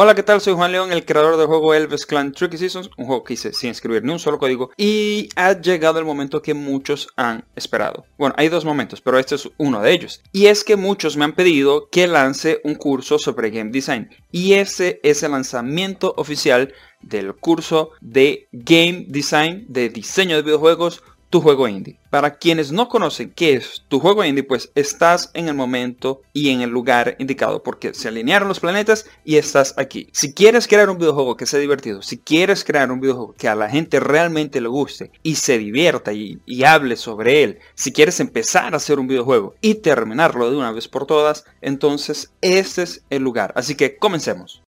Hola, ¿qué tal? Soy Juan León, el creador del juego Elves Clan Tricky Seasons, un juego que hice sin escribir ni un solo código y ha llegado el momento que muchos han esperado. Bueno, hay dos momentos, pero este es uno de ellos. Y es que muchos me han pedido que lance un curso sobre Game Design y ese es el lanzamiento oficial del curso de Game Design de diseño de videojuegos tu juego indie. Para quienes no conocen qué es tu juego indie, pues estás en el momento y en el lugar indicado porque se alinearon los planetas y estás aquí. Si quieres crear un videojuego que sea divertido, si quieres crear un videojuego que a la gente realmente le guste y se divierta y, hable sobre él, si quieres empezar a hacer un videojuego y terminarlo de una vez por todas, entonces este es el lugar. Así que comencemos.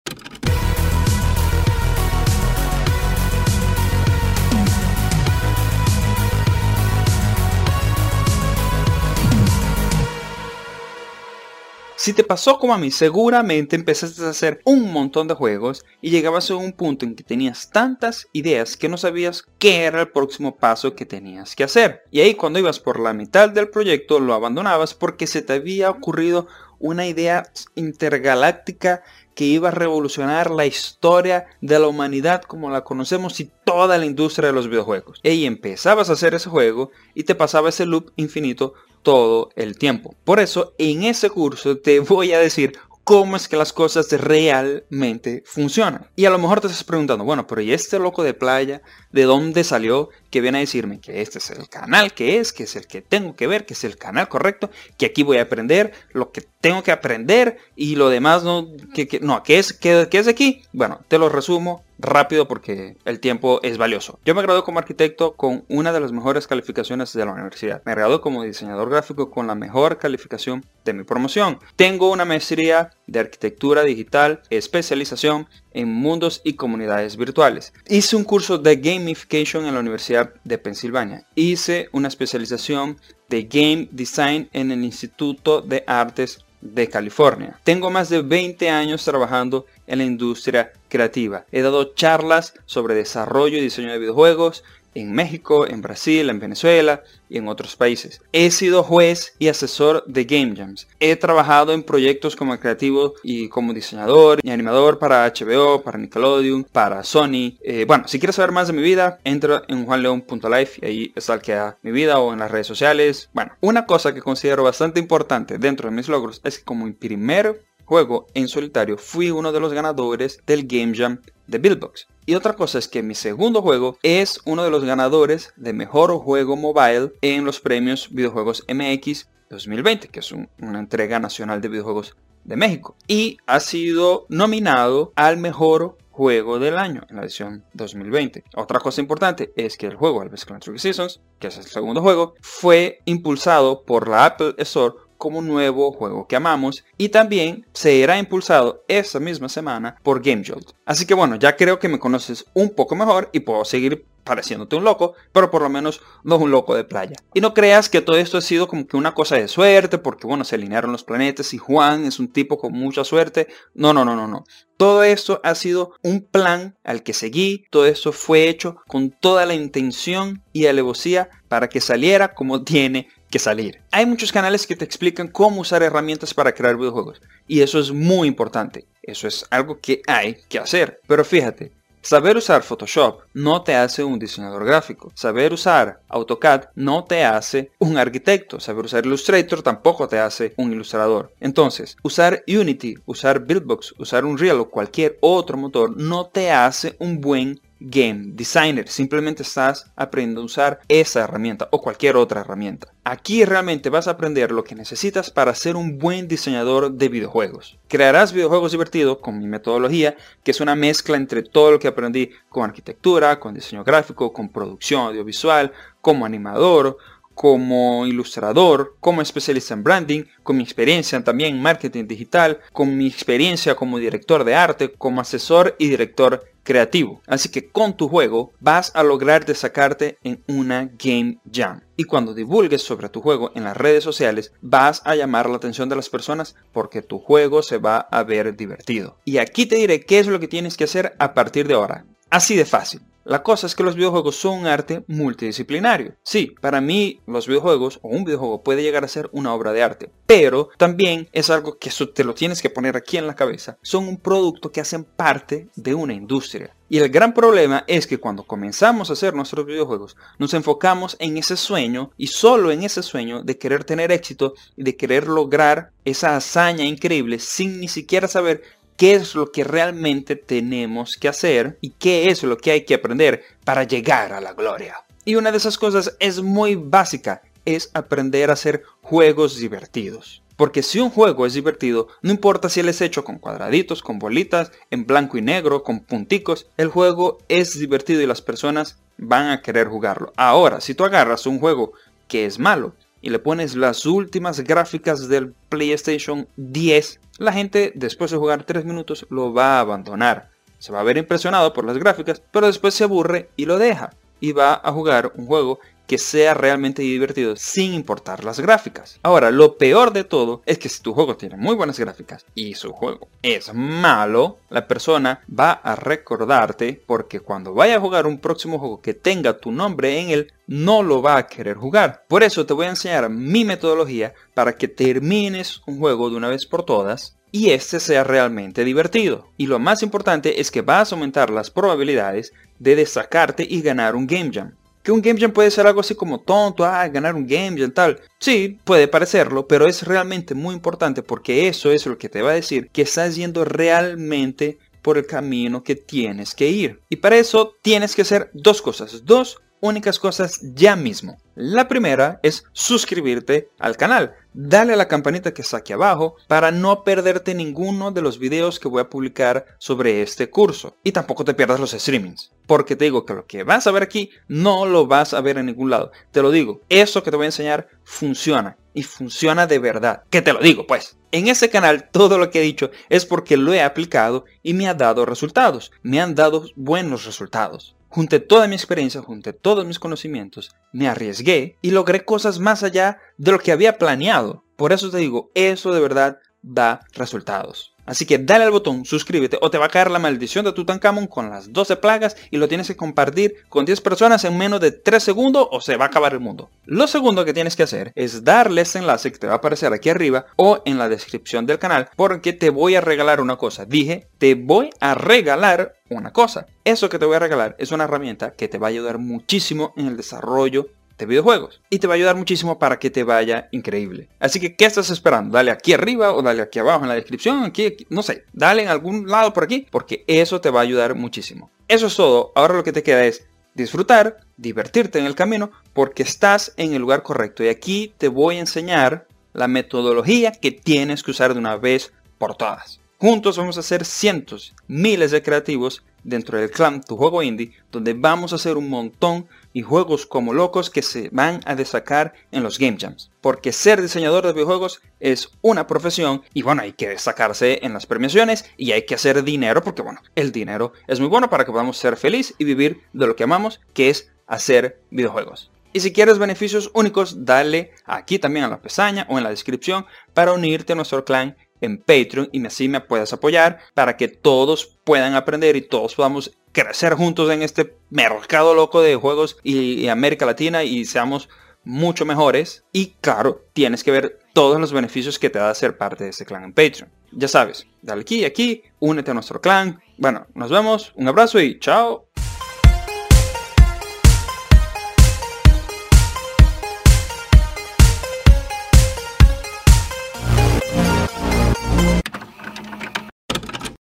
Si te pasó como a mí, seguramente empezaste a hacer un montón de juegos y llegabas a un punto en que tenías tantas ideas que no sabías qué era el próximo paso que tenías que hacer. Y ahí cuando ibas por la mitad del proyecto lo abandonabas porque se te había ocurrido una idea intergaláctica que iba a revolucionar la historia de la humanidad como la conocemos y toda la industria de los videojuegos. Y empezabas a hacer ese juego y te pasaba ese loop infinito todo el tiempo. Por eso en ese curso te voy a decir cómo es que las cosas realmente funcionan. Y a lo mejor te estás preguntando, bueno, pero ¿y este loco de playa de dónde salió que viene a decirme que este es el canal que es, que es el que tengo que ver, que es el canal correcto, que aquí voy a aprender lo que tengo que aprender y lo demás no, que, no, ¿qué es, qué, qué es aquí? Bueno, te lo resumo rápido porque el tiempo es valioso. Yo me gradué como arquitecto con una de las mejores calificaciones de la universidad. Me gradué como diseñador gráfico con la mejor calificación de mi promoción. Tengo una maestría de arquitectura digital, especialización en mundos y comunidades virtuales. Hice un curso de gamification en la Universidad de Pensilvania. Hice una especialización de game design en el Instituto de Artes de California. Tengo más de 20 años trabajando en la industria creativa. He dado charlas sobre desarrollo y diseño de videojuegos, en México, en Brasil, en Venezuela y en otros países. He sido juez y asesor de Game Jams. He trabajado en proyectos como creativo y como diseñador y animador para HBO, para Nickelodeon, para Sony. Eh, bueno, si quieres saber más de mi vida, entra en juanleon.life y ahí está queda mi vida o en las redes sociales. Bueno, una cosa que considero bastante importante dentro de mis logros es que como mi primer juego en solitario fui uno de los ganadores del Game Jam de Billbox. Y otra cosa es que mi segundo juego es uno de los ganadores de mejor juego mobile en los premios Videojuegos MX 2020, que es una entrega nacional de videojuegos de México. Y ha sido nominado al mejor juego del año en la edición 2020. Otra cosa importante es que el juego Alves Clan Seasons, que es el segundo juego, fue impulsado por la Apple Store como nuevo juego que amamos y también será impulsado esta misma semana por GameJolt. Así que bueno, ya creo que me conoces un poco mejor y puedo seguir pareciéndote un loco, pero por lo menos no un loco de playa. Y no creas que todo esto ha sido como que una cosa de suerte, porque bueno, se alinearon los planetas y Juan es un tipo con mucha suerte. No, no, no, no, no. Todo esto ha sido un plan al que seguí, todo esto fue hecho con toda la intención y alevosía para que saliera como tiene que salir. Hay muchos canales que te explican cómo usar herramientas para crear videojuegos y eso es muy importante. Eso es algo que hay que hacer. Pero fíjate, Saber usar Photoshop no te hace un diseñador gráfico. Saber usar AutoCAD no te hace un arquitecto. Saber usar Illustrator tampoco te hace un ilustrador. Entonces, usar Unity, usar Buildbox, usar Unreal o cualquier otro motor no te hace un buen game designer. Simplemente estás aprendiendo a usar esa herramienta o cualquier otra herramienta. Aquí realmente vas a aprender lo que necesitas para ser un buen diseñador de videojuegos. Crearás videojuegos divertidos con mi metodología, que es una mezcla entre todo lo que aprendí con arquitectura, con diseño gráfico, con producción audiovisual, como animador, como ilustrador, como especialista en branding, con mi experiencia también en marketing digital, con mi experiencia como director de arte, como asesor y director creativo. Así que con tu juego vas a lograr destacarte en una Game Jam. Y cuando divulgues sobre tu juego en las redes sociales, vas a llamar la atención de las personas porque tu juego se va a ver divertido. Y aquí te diré qué es lo que tienes que hacer a partir de ahora. Así de fácil. La cosa es que los videojuegos son un arte multidisciplinario. Sí, para mí los videojuegos o un videojuego puede llegar a ser una obra de arte, pero también es algo que te lo tienes que poner aquí en la cabeza. Son un producto que hacen parte de una industria. Y el gran problema es que cuando comenzamos a hacer nuestros videojuegos, nos enfocamos en ese sueño y solo en ese sueño de querer tener éxito y de querer lograr esa hazaña increíble sin ni siquiera saber qué es lo que realmente tenemos que hacer y qué es lo que hay que aprender para llegar a la gloria. Y una de esas cosas es muy básica, es aprender a hacer juegos divertidos. Porque si un juego es divertido, no importa si él es hecho con cuadraditos, con bolitas, en blanco y negro, con punticos, el juego es divertido y las personas van a querer jugarlo. Ahora, si tú agarras un juego que es malo y le pones las últimas gráficas del PlayStation 10, la gente después de jugar 3 minutos lo va a abandonar. Se va a ver impresionado por las gráficas, pero después se aburre y lo deja. Y va a jugar un juego que sea realmente divertido sin importar las gráficas. Ahora, lo peor de todo es que si tu juego tiene muy buenas gráficas y su juego es malo, la persona va a recordarte porque cuando vaya a jugar un próximo juego que tenga tu nombre en él, no lo va a querer jugar. Por eso te voy a enseñar mi metodología para que termines un juego de una vez por todas y este sea realmente divertido. Y lo más importante es que vas a aumentar las probabilidades de destacarte y ganar un Game Jam que un Game Jam puede ser algo así como tonto, ah, ganar un Game Jam, tal. Sí, puede parecerlo, pero es realmente muy importante porque eso es lo que te va a decir que estás yendo realmente por el camino que tienes que ir. Y para eso tienes que hacer dos cosas, dos únicas cosas ya mismo. La primera es suscribirte al canal. Dale a la campanita que está aquí abajo para no perderte ninguno de los videos que voy a publicar sobre este curso. Y tampoco te pierdas los streamings. Porque te digo que lo que vas a ver aquí no lo vas a ver en ningún lado. Te lo digo, eso que te voy a enseñar funciona. Y funciona de verdad. Que te lo digo pues. En ese canal todo lo que he dicho es porque lo he aplicado y me ha dado resultados. Me han dado buenos resultados. Junté toda mi experiencia, junté todos mis conocimientos, me arriesgué y logré cosas más allá de lo que había planeado. Por eso te digo, eso de verdad da resultados. Así que dale al botón, suscríbete o te va a caer la maldición de Tutankamón con las 12 plagas y lo tienes que compartir con 10 personas en menos de 3 segundos o se va a acabar el mundo. Lo segundo que tienes que hacer es darle ese enlace que te va a aparecer aquí arriba o en la descripción del canal porque te voy a regalar una cosa. Dije, te voy a regalar una cosa. Eso que te voy a regalar es una herramienta que te va a ayudar muchísimo en el desarrollo de videojuegos. Y te va a ayudar muchísimo para que te vaya increíble. Así que, ¿qué estás esperando? Dale aquí arriba o dale aquí abajo en la descripción, aquí, no sé, dale en algún lado por aquí, porque eso te va a ayudar muchísimo. Eso es todo. Ahora lo que te queda es disfrutar, divertirte en el camino, porque estás en el lugar correcto. Y aquí te voy a enseñar la metodología que tienes que usar de una vez por todas. Juntos vamos a hacer cientos, miles de creativos dentro del clan Tu Juego Indie, donde vamos a hacer un montón y juegos como locos que se van a destacar en los Game Jams. Porque ser diseñador de videojuegos es una profesión y bueno, hay que destacarse en las premiaciones y hay que hacer dinero porque bueno, el dinero es muy bueno para que podamos ser feliz y vivir de lo que amamos, que es hacer videojuegos. Y si quieres beneficios únicos, dale aquí también a la pestaña o en la descripción para unirte a nuestro clan en Patreon y así me puedas apoyar para que todos puedan aprender y todos podamos crecer juntos en este mercado loco de juegos y, América Latina y seamos mucho mejores. Y claro, tienes que ver todos los beneficios que te da ser parte de este clan en Patreon. Ya sabes, dale aquí y aquí, únete a nuestro clan. Bueno, nos vemos, un abrazo y chao.